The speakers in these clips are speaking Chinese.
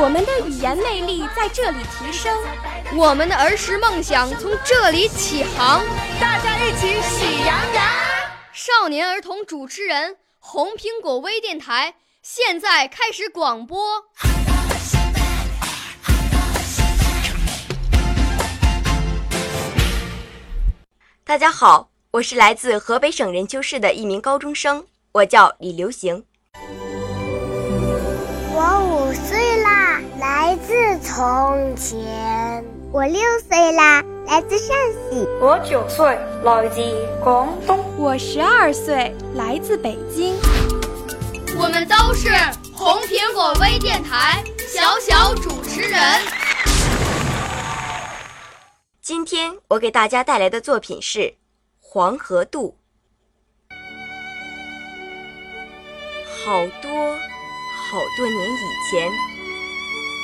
我们的语言魅力在这里提升，我们的儿时梦想从这里起航。大家一起喜羊羊。少年儿童主持人，红苹果微电台。现在开始广播。大家好，我是来自河北省任丘市的一名高中生，我叫李流行。来自从前。我六岁啦，来自陕西。我九岁，来自广东。我十二岁，来自北京。我们都是红苹果微电台小小主持人。今天我给大家带来的作品是《黄河渡》。好多好多年以前，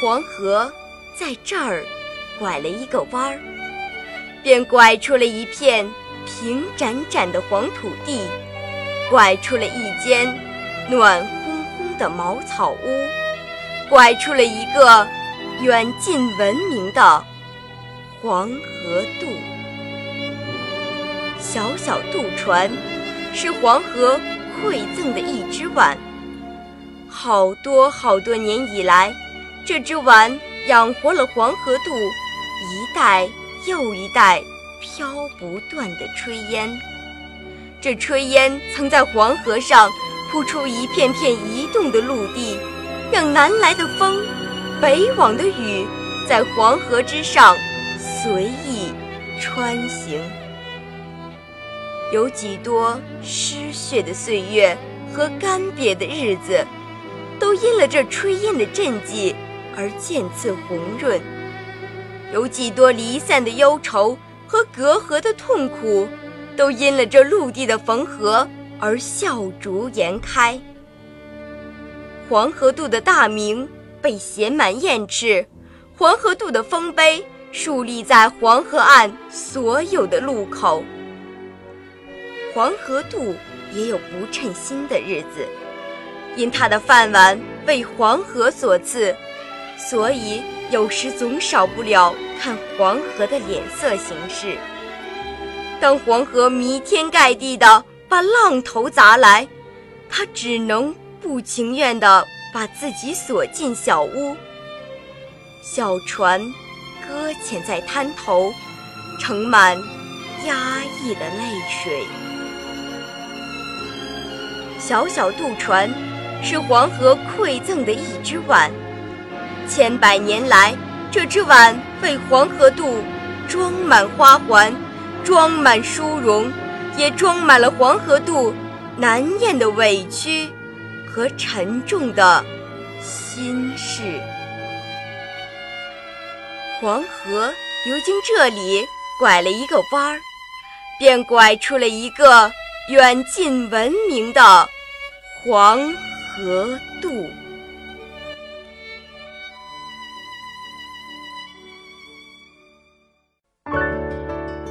黄河在这儿拐了一个弯儿，便拐出了一片平展展的黄土地，拐出了一间。暖烘烘的茅草屋，拐出了一个远近闻名的黄河渡。小小渡船是黄河馈赠的一只碗。好多好多年以来，这只碗养活了黄河渡一代又一代飘不断的炊烟。这炊烟曾在黄河上。铺出一片片移动的陆地，让南来的风、北往的雨在黄河之上随意穿行。有几多失血的岁月和干瘪的日子，都因了这炊烟的赈济而渐次红润；有几多离散的忧愁和隔阂的痛苦，都因了这陆地的缝合。而笑逐颜开。黄河渡的大名被写满燕翅，黄河渡的丰碑树立在黄河岸所有的路口。黄河渡也有不称心的日子，因他的饭碗为黄河所赐，所以有时总少不了看黄河的脸色行事。当黄河弥天盖地的。把浪头砸来，他只能不情愿地把自己锁进小屋。小船搁浅在滩头，盛满压抑的泪水。小小渡船是黄河馈赠的一只碗，千百年来，这只碗为黄河渡装满花环，装满殊荣。也装满了黄河渡难咽的委屈和沉重的心事。黄河流经这里，拐了一个弯儿，便拐出了一个远近闻名的黄河渡。